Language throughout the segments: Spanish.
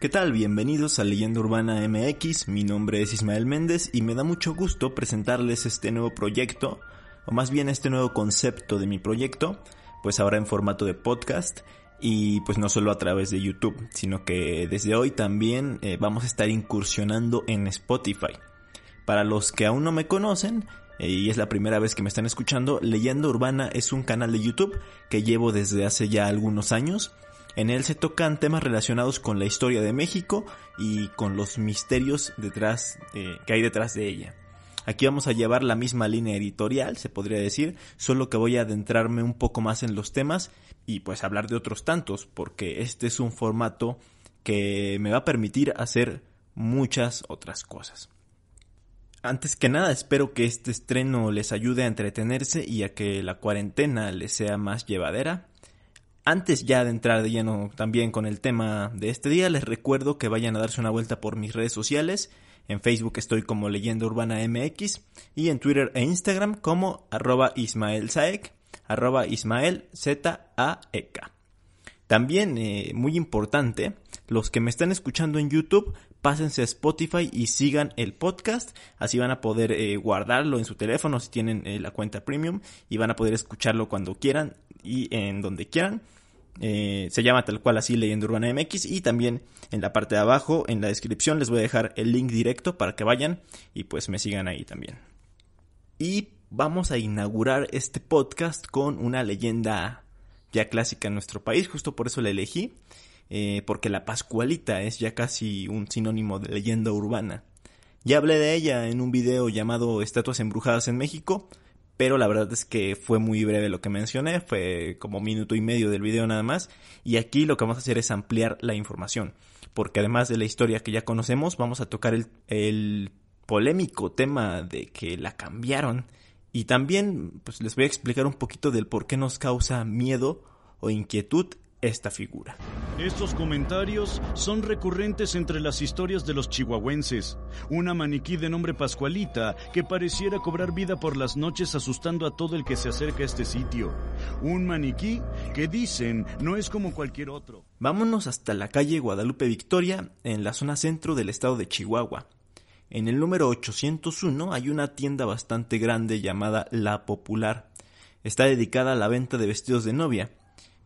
¿Qué tal? Bienvenidos a Leyenda Urbana MX, mi nombre es Ismael Méndez y me da mucho gusto presentarles este nuevo proyecto, o más bien este nuevo concepto de mi proyecto, pues ahora en formato de podcast y pues no solo a través de YouTube, sino que desde hoy también eh, vamos a estar incursionando en Spotify. Para los que aún no me conocen, eh, y es la primera vez que me están escuchando, Leyenda Urbana es un canal de YouTube que llevo desde hace ya algunos años en él se tocan temas relacionados con la historia de México y con los misterios detrás, eh, que hay detrás de ella. Aquí vamos a llevar la misma línea editorial, se podría decir, solo que voy a adentrarme un poco más en los temas y pues hablar de otros tantos, porque este es un formato que me va a permitir hacer muchas otras cosas. Antes que nada, espero que este estreno les ayude a entretenerse y a que la cuarentena les sea más llevadera. Antes ya de entrar de lleno también con el tema de este día, les recuerdo que vayan a darse una vuelta por mis redes sociales. En Facebook estoy como Leyenda Urbana MX y en Twitter e Instagram como arroba Ismael arroba Ismael Z -E. También, eh, muy importante, los que me están escuchando en YouTube, pásense a Spotify y sigan el podcast. Así van a poder eh, guardarlo en su teléfono si tienen eh, la cuenta premium y van a poder escucharlo cuando quieran y en donde quieran. Eh, se llama tal cual así Leyenda Urbana MX y también en la parte de abajo en la descripción les voy a dejar el link directo para que vayan y pues me sigan ahí también. Y vamos a inaugurar este podcast con una leyenda ya clásica en nuestro país, justo por eso la elegí, eh, porque la Pascualita es ya casi un sinónimo de leyenda urbana. Ya hablé de ella en un video llamado Estatuas Embrujadas en México, pero la verdad es que fue muy breve lo que mencioné, fue como minuto y medio del video nada más, y aquí lo que vamos a hacer es ampliar la información, porque además de la historia que ya conocemos, vamos a tocar el, el polémico tema de que la cambiaron, y también pues les voy a explicar un poquito del por qué nos causa miedo o inquietud esta figura. Estos comentarios son recurrentes entre las historias de los chihuahuenses. Una maniquí de nombre Pascualita que pareciera cobrar vida por las noches asustando a todo el que se acerca a este sitio. Un maniquí que dicen no es como cualquier otro. Vámonos hasta la calle Guadalupe Victoria, en la zona centro del estado de Chihuahua. En el número 801 hay una tienda bastante grande llamada La Popular. Está dedicada a la venta de vestidos de novia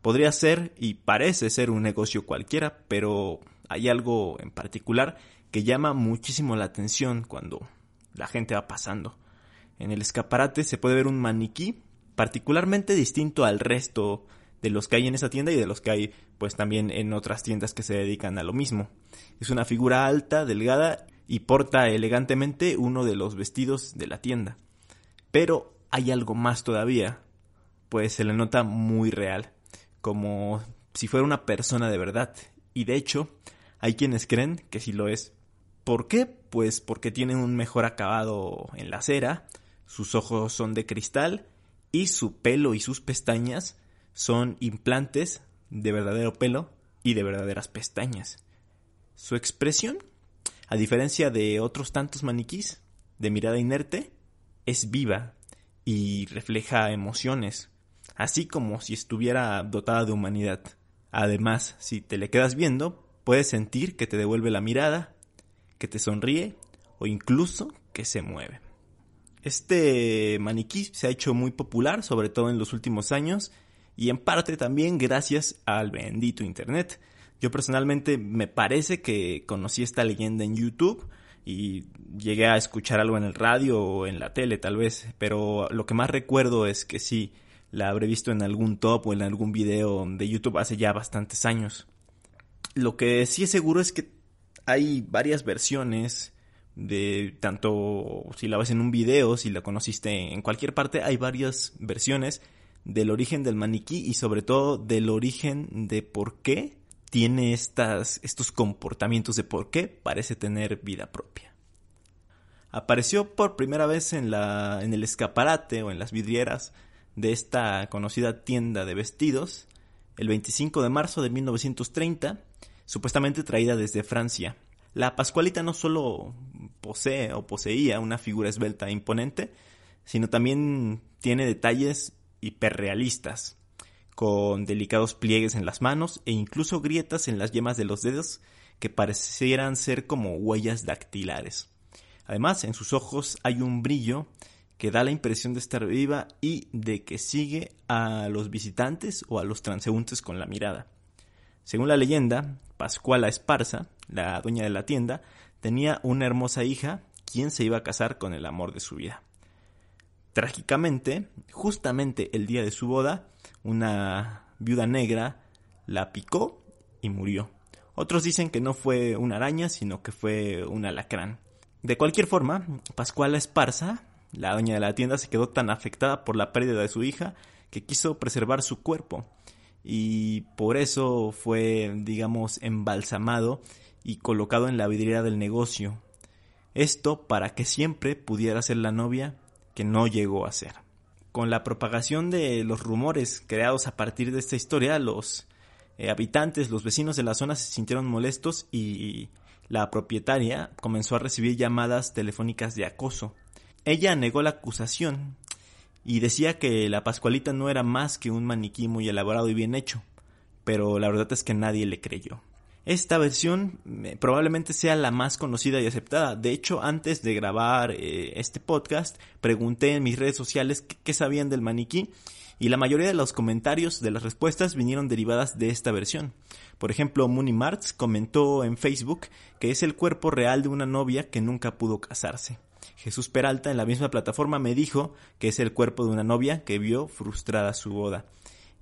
Podría ser y parece ser un negocio cualquiera, pero hay algo en particular que llama muchísimo la atención cuando la gente va pasando. En el escaparate se puede ver un maniquí particularmente distinto al resto de los que hay en esa tienda y de los que hay pues también en otras tiendas que se dedican a lo mismo. Es una figura alta, delgada y porta elegantemente uno de los vestidos de la tienda. Pero hay algo más todavía, pues se le nota muy real como si fuera una persona de verdad. Y de hecho, hay quienes creen que sí lo es. ¿Por qué? Pues porque tiene un mejor acabado en la cera, sus ojos son de cristal y su pelo y sus pestañas son implantes de verdadero pelo y de verdaderas pestañas. Su expresión, a diferencia de otros tantos maniquís de mirada inerte, es viva y refleja emociones, así como si estuviera dotada de humanidad. Además, si te le quedas viendo, puedes sentir que te devuelve la mirada, que te sonríe o incluso que se mueve. Este maniquí se ha hecho muy popular, sobre todo en los últimos años, y en parte también gracias al bendito Internet. Yo personalmente me parece que conocí esta leyenda en YouTube y llegué a escuchar algo en el radio o en la tele tal vez, pero lo que más recuerdo es que sí, la habré visto en algún top o en algún video de YouTube hace ya bastantes años. Lo que sí es seguro es que hay varias versiones de tanto si la ves en un video, si la conociste en cualquier parte, hay varias versiones del origen del maniquí y sobre todo del origen de por qué tiene estas, estos comportamientos de por qué parece tener vida propia. apareció por primera vez en, la, en el escaparate o en las vidrieras de esta conocida tienda de vestidos el 25 de marzo de 1930, supuestamente traída desde Francia. La Pascualita no solo posee o poseía una figura esbelta e imponente, sino también tiene detalles hiperrealistas, con delicados pliegues en las manos e incluso grietas en las yemas de los dedos que parecieran ser como huellas dactilares. Además, en sus ojos hay un brillo que da la impresión de estar viva y de que sigue a los visitantes o a los transeúntes con la mirada. Según la leyenda, Pascuala Esparza, la dueña de la tienda, tenía una hermosa hija quien se iba a casar con el amor de su vida. Trágicamente, justamente el día de su boda, una viuda negra la picó y murió. Otros dicen que no fue una araña, sino que fue un alacrán. De cualquier forma, Pascuala Esparza la dueña de la tienda se quedó tan afectada por la pérdida de su hija que quiso preservar su cuerpo y por eso fue, digamos, embalsamado y colocado en la vidriera del negocio. Esto para que siempre pudiera ser la novia que no llegó a ser. Con la propagación de los rumores creados a partir de esta historia, los eh, habitantes, los vecinos de la zona se sintieron molestos y la propietaria comenzó a recibir llamadas telefónicas de acoso. Ella negó la acusación y decía que la Pascualita no era más que un maniquí muy elaborado y bien hecho, pero la verdad es que nadie le creyó. Esta versión eh, probablemente sea la más conocida y aceptada. De hecho, antes de grabar eh, este podcast, pregunté en mis redes sociales qué, sabían del maniquí y la mayoría de los comentarios de las respuestas vinieron derivadas de esta versión. Por ejemplo, Mooney Martz comentó en Facebook que es el cuerpo real de una novia que nunca pudo casarse. Jesús Peralta en la misma plataforma me dijo que es el cuerpo de una novia que vio frustrada su boda.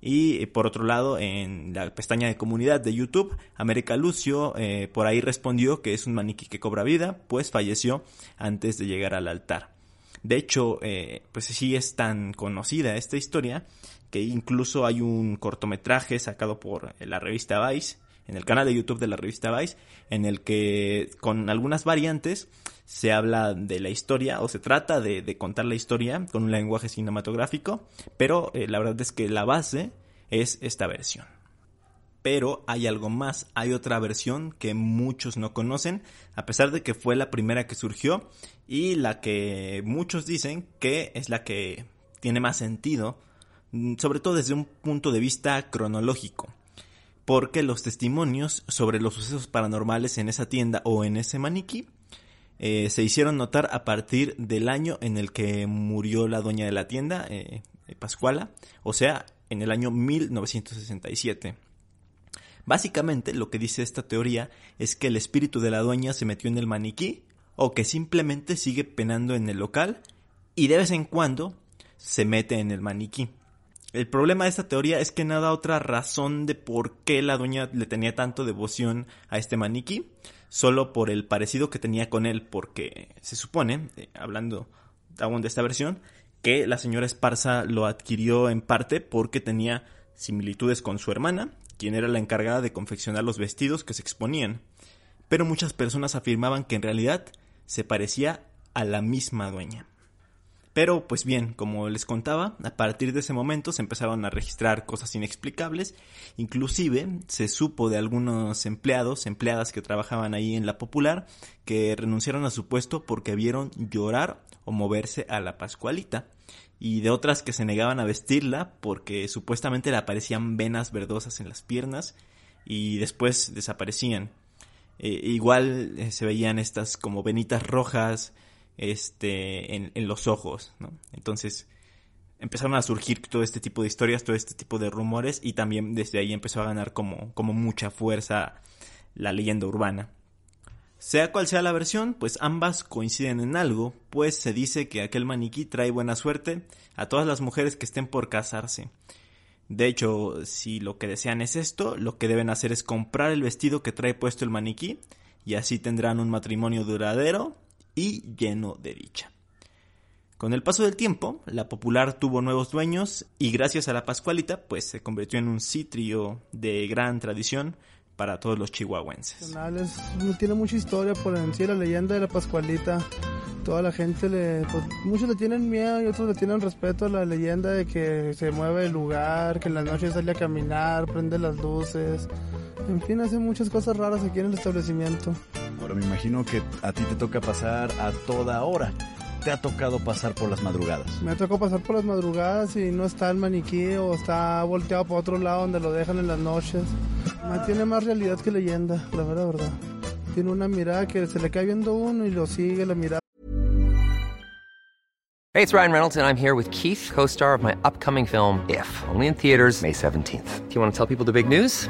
Y eh, por otro lado, en la pestaña de comunidad de YouTube, América Lucio eh, por ahí respondió que es un maniquí que cobra vida, pues falleció antes de llegar al altar. De hecho, eh, pues sí es tan conocida esta historia que incluso hay un cortometraje sacado por la revista Vice, en el canal de YouTube de la revista Vice, en el que con algunas variantes se habla de la historia o se trata de, contar la historia con un lenguaje cinematográfico, pero eh, la verdad es que la base es esta versión. Pero hay algo más, hay otra versión que muchos no conocen, a pesar de que fue la primera que surgió y la que muchos dicen que es la que tiene más sentido, mm, sobre todo desde un punto de vista cronológico porque los testimonios sobre los sucesos paranormales en esa tienda o en ese maniquí eh, se hicieron notar a partir del año en el que murió la dueña de la tienda, eh, Pascuala, o sea, en el año 1967. Básicamente lo que dice esta teoría es que el espíritu de la dueña se metió en el maniquí o que simplemente sigue penando en el local y de vez en cuando se mete en el maniquí. El problema de esta teoría es que nada otra razón de por qué la dueña le tenía tanto devoción a este maniquí, solo por el parecido que tenía con él, porque se supone, eh, hablando aún de esta versión, que la señora Esparza lo adquirió en parte porque tenía similitudes con su hermana, quien era la encargada de confeccionar los vestidos que se exponían. Pero muchas personas afirmaban que en realidad se parecía a la misma dueña. Pero pues bien, como les contaba, a partir de ese momento se empezaron a registrar cosas inexplicables, inclusive se supo de algunos empleados, empleadas que trabajaban ahí en la popular, que renunciaron a su puesto porque vieron llorar o moverse a la Pascualita, y de otras que se negaban a vestirla porque supuestamente le aparecían venas verdosas en las piernas y después desaparecían. Eh, igual eh, se veían estas como venitas rojas, este, en, los ojos, ¿no? Entonces empezaron a surgir todo este tipo de historias, todo este tipo de rumores y también desde ahí empezó a ganar como, como mucha fuerza la leyenda urbana. Sea cual sea la versión, pues ambas coinciden en algo, pues se dice que aquel maniquí trae buena suerte a todas las mujeres que estén por casarse. De hecho, si lo que desean es esto, lo que deben hacer es comprar el vestido que trae puesto el maniquí y así tendrán un matrimonio duradero y lleno de dicha. Con el paso del tiempo, la popular tuvo nuevos dueños y gracias a la Pascualita, pues se convirtió en un sitio de gran tradición para todos los chihuahuenses. Tiene mucha historia por en sí la leyenda de la Pascualita. toda la gente le, pues, muchos le tienen miedo y otros le tienen respeto a la leyenda de que se mueve el lugar, que en la noche sale a caminar, prende las luces, en fin, hace muchas cosas raras aquí en el establecimiento. Ahora me imagino que a ti te toca pasar a toda hora. ¿Te ha tocado pasar por las madrugadas? Me ha tocado pasar por las madrugadas y no está el maniquí o está volteado para otro lado donde lo dejan en las noches. Tiene más realidad que leyenda, la verdad, verdad. Tiene una mirada que se le cae viendo uno y lo sigue la mirada. Hey, it's Ryan Reynolds and I'm here with Keith, co-star of my upcoming film If, only in theaters May 17th. Do you want to tell people the big news?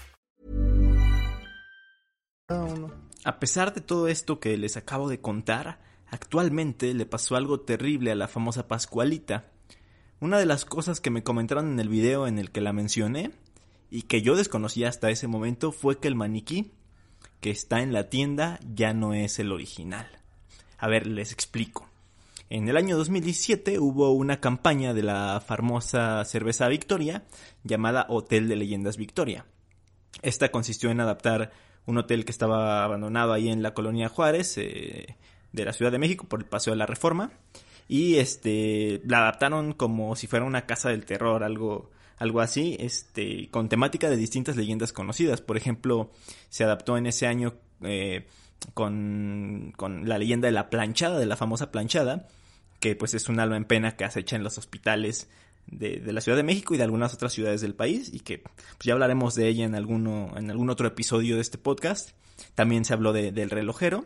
A pesar de todo esto que les acabo de contar, actualmente le pasó algo terrible a la famosa Pascualita. Una de las cosas que me comentaron en el video en el que la mencioné y que yo desconocía hasta ese momento fue que el maniquí que está en la tienda ya no es el original. A ver, les explico. En el año 2017 hubo una campaña de la famosa cerveza Victoria llamada Hotel de Leyendas Victoria. Esta consistió en adaptar un hotel que estaba abandonado ahí en la colonia Juárez eh, de la Ciudad de México por el Paseo de la Reforma y este la adaptaron como si fuera una casa del terror, algo algo así, este con temática de distintas leyendas conocidas. Por ejemplo, se adaptó en ese año eh, con, con la leyenda de la planchada, de la famosa planchada, que pues es un alma en pena que acecha en los hospitales de, la Ciudad de México y de algunas otras ciudades del país y que pues ya hablaremos de ella en alguno en algún otro episodio de este podcast. También se habló de, del relojero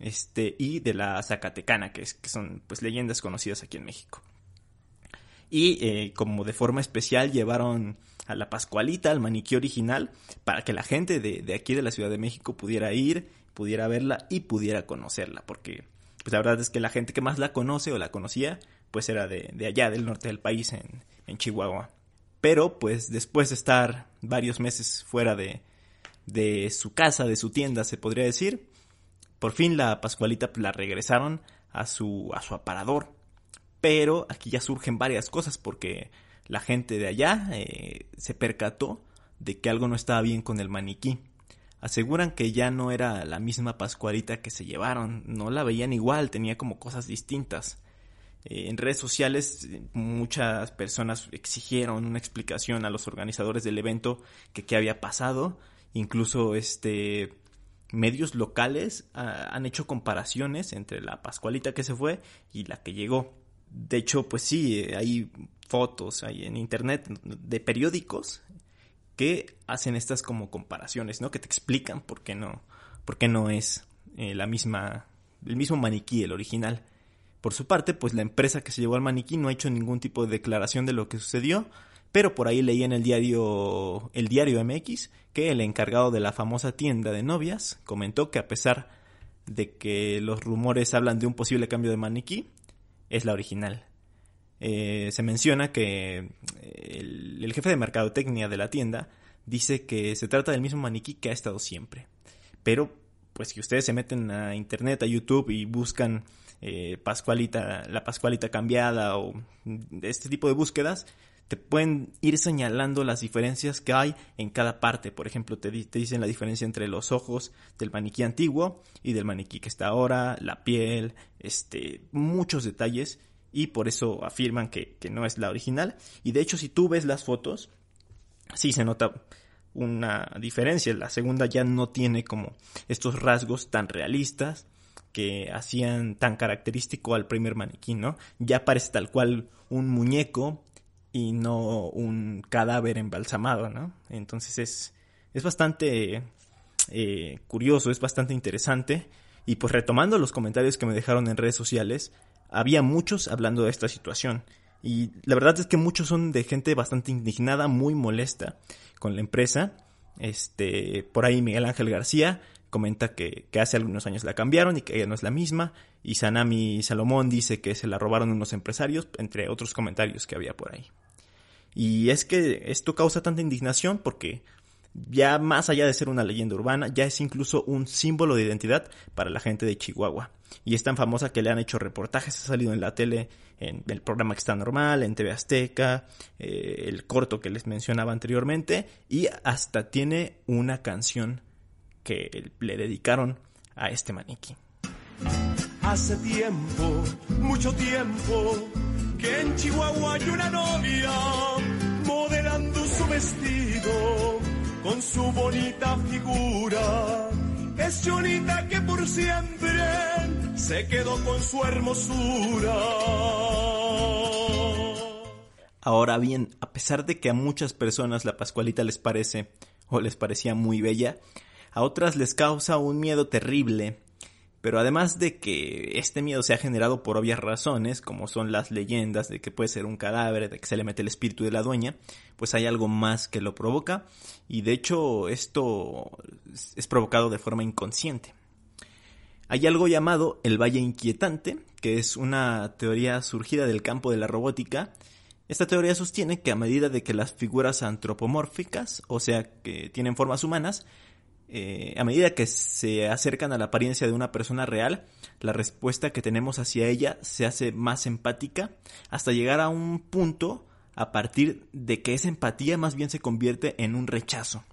este y de la Zacatecana, que, es, que son pues leyendas conocidas aquí en México. Y eh, como de forma especial llevaron a la Pascualita, al maniquí original, para que la gente de, de aquí de la Ciudad de México pudiera ir, pudiera verla y pudiera conocerla, porque pues la verdad es que la gente que más la conoce o la conocía pues era de, de allá, del norte del país, en, en, Chihuahua. Pero pues después de estar varios meses fuera de, de su casa, de su tienda, se podría decir, por fin la Pascualita la regresaron a su, a su aparador. Pero aquí ya surgen varias cosas porque la gente de allá eh, se percató de que algo no estaba bien con el maniquí. Aseguran que ya no era la misma Pascualita que se llevaron, no la veían igual, tenía como cosas distintas. Eh, en redes sociales muchas personas exigieron una explicación a los organizadores del evento que qué había pasado. Incluso este medios locales uh, han hecho comparaciones entre la Pascualita que se fue y la que llegó. De hecho, pues sí, eh, hay fotos hay en internet de periódicos que hacen estas como comparaciones, ¿no? Que te explican por qué no, por qué no es eh, la misma, el mismo maniquí, el original. Por su parte, pues la empresa que se llevó al maniquí no ha hecho ningún tipo de declaración de lo que sucedió, pero por ahí leí en el diario el diario MX que el encargado de la famosa tienda de novias comentó que a pesar de que los rumores hablan de un posible cambio de maniquí, es la original. Eh, se menciona que el, el jefe de mercadotecnia de la tienda dice que se trata del mismo maniquí que ha estado siempre. Pero, pues si ustedes se meten a internet, a YouTube y buscan eh, Pascualita, la Pascualita cambiada o este tipo de búsquedas, te pueden ir señalando las diferencias que hay en cada parte. Por ejemplo, te, te, dicen la diferencia entre los ojos del maniquí antiguo y del maniquí que está ahora, la piel, este, muchos detalles y por eso afirman que, que no es la original. Y de hecho, si tú ves las fotos, sí se nota una diferencia. La segunda ya no tiene como estos rasgos tan realistas que hacían tan característico al primer maniquí, ¿no? Ya parece tal cual un muñeco y no un cadáver embalsamado, ¿no? Entonces es, es bastante eh, curioso, es bastante interesante. Y pues retomando los comentarios que me dejaron en redes sociales, había muchos hablando de esta situación. Y la verdad es que muchos son de gente bastante indignada, muy molesta con la empresa. Este, por ahí Miguel Ángel García comenta que, hace algunos años la cambiaron y que ella no es la misma. Y Sanami Salomón dice que se la robaron unos empresarios, entre otros comentarios que había por ahí. Y es que esto causa tanta indignación porque ya más allá de ser una leyenda urbana, ya es incluso un símbolo de identidad para la gente de Chihuahua. Y es tan famosa que le han hecho reportajes, ha salido en la tele, en el programa que está normal, en TV Azteca, eh, el corto que les mencionaba anteriormente, y hasta tiene una canción que le dedicaron a este maniquí. Hace tiempo, mucho tiempo, que en Chihuahua hay una novia modelando su vestido con su bonita figura. Es Jonita que por siempre se quedó con su hermosura. Ahora bien, a pesar de que a muchas personas la Pascualita les parece o les parecía muy bella, a otras les causa un miedo terrible pero además de que este miedo se ha generado por obvias razones, como son las leyendas de que puede ser un cadáver, de que se le mete el espíritu de la dueña, pues hay algo más que lo provoca y de hecho esto es provocado de forma inconsciente. Hay algo llamado el Valle Inquietante, que es una teoría surgida del campo de la robótica. Esta teoría sostiene que a medida de que las figuras antropomórficas, o sea, que tienen formas humanas, eh, a medida que se acercan a la apariencia de una persona real, la respuesta que tenemos hacia ella se hace más empática hasta llegar a un punto a partir de que esa empatía más bien se convierte en un rechazo.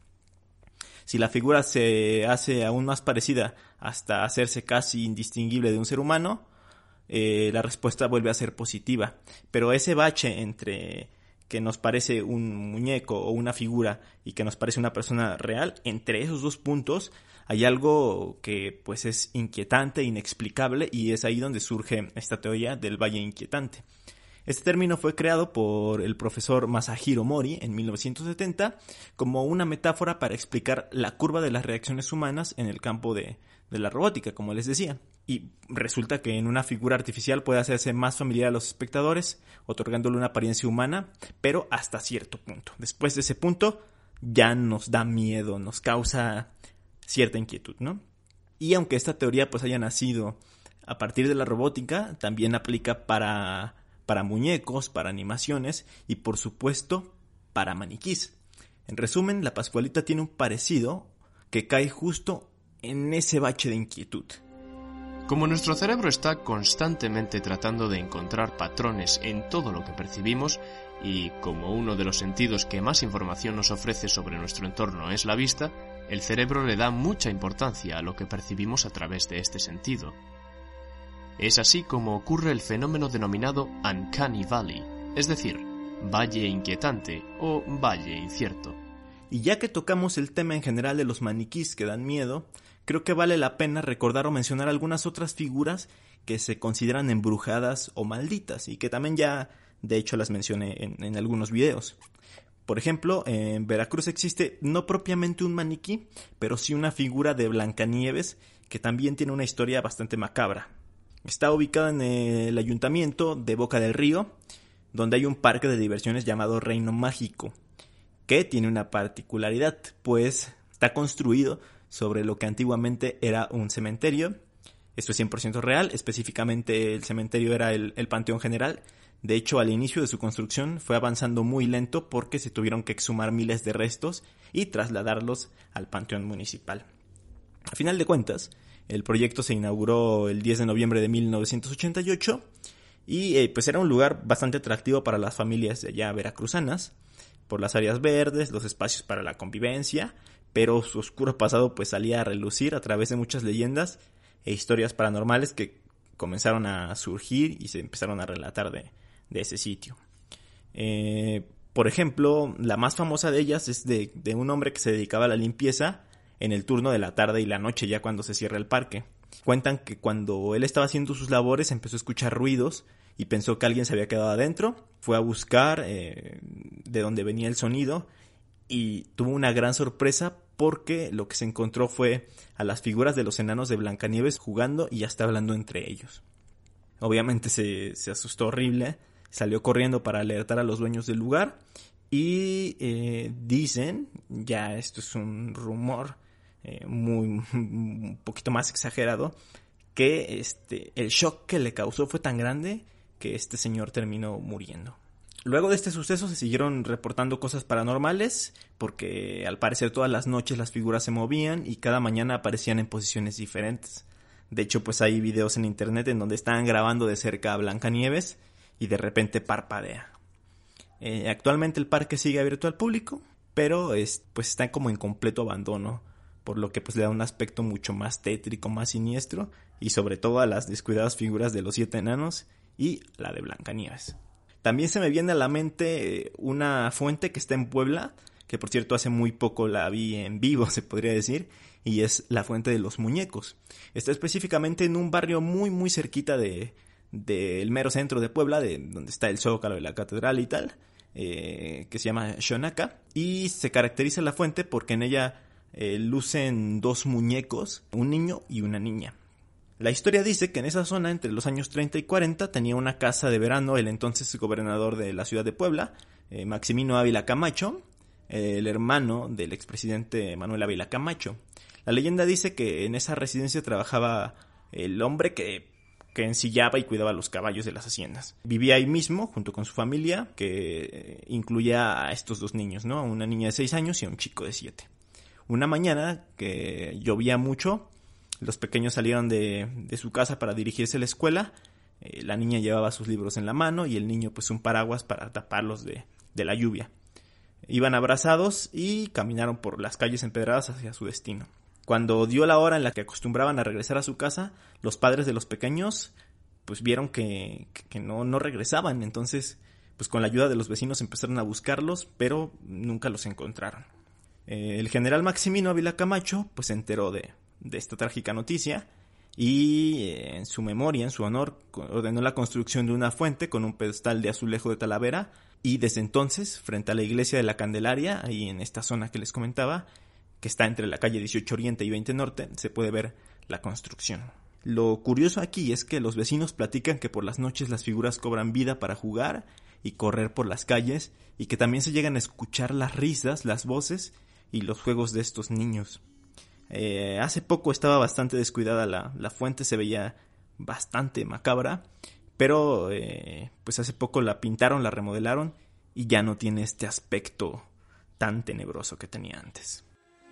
Si la figura se hace aún más parecida hasta hacerse casi indistinguible de un ser humano, eh, la respuesta vuelve a ser positiva. Pero ese bache entre que nos parece un muñeco o una figura y que nos parece una persona real, entre esos dos puntos hay algo que pues es inquietante, inexplicable y es ahí donde surge esta teoría del valle inquietante. Este término fue creado por el profesor Masahiro Mori en 1970 como una metáfora para explicar la curva de las reacciones humanas en el campo de, de la robótica, como les decía y resulta que en una figura artificial puede hacerse más familiar a los espectadores, otorgándole una apariencia humana, pero hasta cierto punto. Después de ese punto ya nos da miedo, nos causa cierta inquietud, ¿no? Y aunque esta teoría pues haya nacido a partir de la robótica, también aplica para, para muñecos, para animaciones y por supuesto para maniquís. En resumen, la Pascualita tiene un parecido que cae justo en ese bache de inquietud. Como nuestro cerebro está constantemente tratando de encontrar patrones en todo lo que percibimos, y como uno de los sentidos que más información nos ofrece sobre nuestro entorno es la vista, el cerebro le da mucha importancia a lo que percibimos a través de este sentido. Es así como ocurre el fenómeno denominado Uncanny Valley, es decir, valle inquietante o valle incierto. Y ya que tocamos el tema en general de los maniquís que dan miedo, creo que vale la pena recordar o mencionar algunas otras figuras que se consideran embrujadas o malditas y que también ya de hecho las mencioné en, algunos videos. Por ejemplo, en Veracruz existe no propiamente un maniquí, pero sí una figura de Blancanieves que también tiene una historia bastante macabra. Está ubicada en el ayuntamiento de Boca del Río, donde hay un parque de diversiones llamado Reino Mágico, que tiene una particularidad, pues está construido sobre lo que antiguamente era un cementerio. Esto es 100% real, específicamente el cementerio era el, Panteón General. De hecho, al inicio de su construcción fue avanzando muy lento porque se tuvieron que exhumar miles de restos y trasladarlos al Panteón Municipal. A final de cuentas, el proyecto se inauguró el 10 de noviembre de 1988 y eh, pues era un lugar bastante atractivo para las familias de allá veracruzanas por las áreas verdes, los espacios para la convivencia pero su oscuro pasado pues salía a relucir a través de muchas leyendas e historias paranormales que comenzaron a surgir y se empezaron a relatar de, ese sitio. Eh, por ejemplo, la más famosa de ellas es de, un hombre que se dedicaba a la limpieza en el turno de la tarde y la noche ya cuando se cierra el parque. Cuentan que cuando él estaba haciendo sus labores empezó a escuchar ruidos y pensó que alguien se había quedado adentro. Fue a buscar eh, de dónde venía el sonido y tuvo una gran sorpresa porque lo que se encontró fue a las figuras de los enanos de Blancanieves jugando y hasta hablando entre ellos. Obviamente se, se asustó horrible, salió corriendo para alertar a los dueños del lugar y eh, dicen, ya esto es un rumor eh, muy un poquito más exagerado, que este el shock que le causó fue tan grande que este señor terminó muriendo. Luego de este suceso se siguieron reportando cosas paranormales, porque al parecer todas las noches las figuras se movían y cada mañana aparecían en posiciones diferentes. De hecho, pues hay videos en internet en donde están grabando de cerca a Blancanieves y de repente parpadea. Eh, actualmente el parque sigue abierto al público, pero es, pues está como en completo abandono, por lo que pues le da un aspecto mucho más tétrico, más siniestro y sobre todo a las descuidadas figuras de los siete enanos y la de Blancanieves. También se me viene a la mente eh, una fuente que está en Puebla, que por cierto hace muy poco la vi en vivo, se podría decir, y es la fuente de los muñecos. Está específicamente en un barrio muy muy cerquita de del mero centro de Puebla, de donde está el Zócalo de la catedral y tal, eh, que se llama Shonaka, y se caracteriza la fuente porque en ella eh, lucen dos muñecos, un niño y una niña. La historia dice que en esa zona, entre los años 30 y 40, tenía una casa de verano el entonces gobernador de la ciudad de Puebla, eh, Maximino Ávila Camacho, el hermano del expresidente Manuel Ávila Camacho. La leyenda dice que en esa residencia trabajaba el hombre que, que ensillaba y cuidaba los caballos de las haciendas. Vivía ahí mismo, junto con su familia, que eh, incluía a estos dos niños, ¿no? Una niña de 6 años y a un chico de 7. Una mañana que llovía mucho, los pequeños salieron de, de su casa para dirigirse a la escuela. Eh, la niña llevaba sus libros en la mano y el niño pues un paraguas para taparlos de, la lluvia. Iban abrazados y caminaron por las calles empedradas hacia su destino. Cuando dio la hora en la que acostumbraban a regresar a su casa, los padres de los pequeños pues vieron que, no regresaban. Entonces, pues con la ayuda de los vecinos empezaron a buscarlos, pero nunca los encontraron. Eh, el general Maximino Ávila Camacho pues se enteró de, de esta trágica noticia y eh, en su memoria, en su honor, ordenó la construcción de una fuente con un pedestal de azulejo de Talavera y desde entonces, frente a la iglesia de la Candelaria, ahí en esta zona que les comentaba, que está entre la calle 18 Oriente y 20 Norte, se puede ver la construcción. Lo curioso aquí es que los vecinos platican que por las noches las figuras cobran vida para jugar y correr por las calles y que también se llegan a escuchar las risas, las voces y los juegos de estos niños. Eh, hace poco estaba bastante descuidada la, la, fuente, se veía bastante macabra, pero eh, pues hace poco la pintaron, la remodelaron y ya no tiene este aspecto tan tenebroso que tenía antes.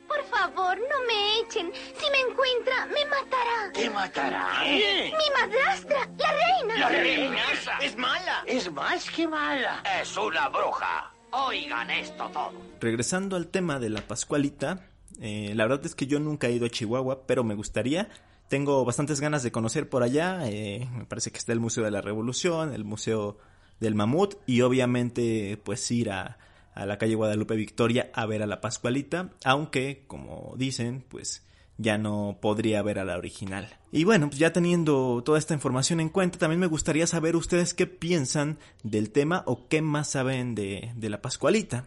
Por favor, no me echen. Si me encuentra, me matará. ¿Qué matará? Mi madrastra, la reina. La reina es mala. Es más que mala. Es una bruja. Oigan esto todo. Regresando al tema de la Pascualita, eh, la verdad es que yo nunca he ido a Chihuahua, pero me gustaría. Tengo bastantes ganas de conocer por allá. Eh, me parece que está el Museo de la Revolución, el Museo del Mamut y obviamente pues ir a, a la calle Guadalupe Victoria a ver a la Pascualita, aunque como dicen pues ya no podría ver a la original. Y bueno, pues ya teniendo toda esta información en cuenta, también me gustaría saber ustedes qué piensan del tema o qué más saben de, de la Pascualita.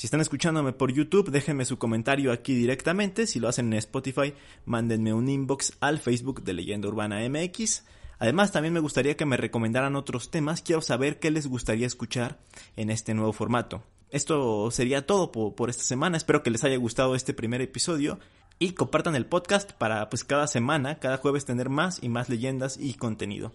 Si están escuchándome por YouTube, déjenme su comentario aquí directamente. Si lo hacen en Spotify, mándenme un inbox al Facebook de Leyenda Urbana MX. Además, también me gustaría que me recomendaran otros temas. Quiero saber qué les gustaría escuchar en este nuevo formato. Esto sería todo por, esta semana. Espero que les haya gustado este primer episodio y compartan el podcast para pues cada semana, cada jueves tener más y más leyendas y contenido.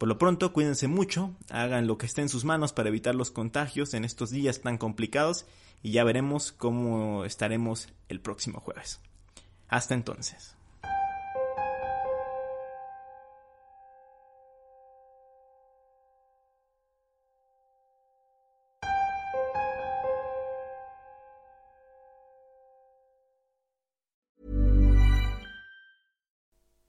Por lo pronto, cuídense mucho, hagan lo que esté en sus manos para evitar los contagios en estos días tan complicados y ya veremos cómo estaremos el próximo jueves. Hasta entonces.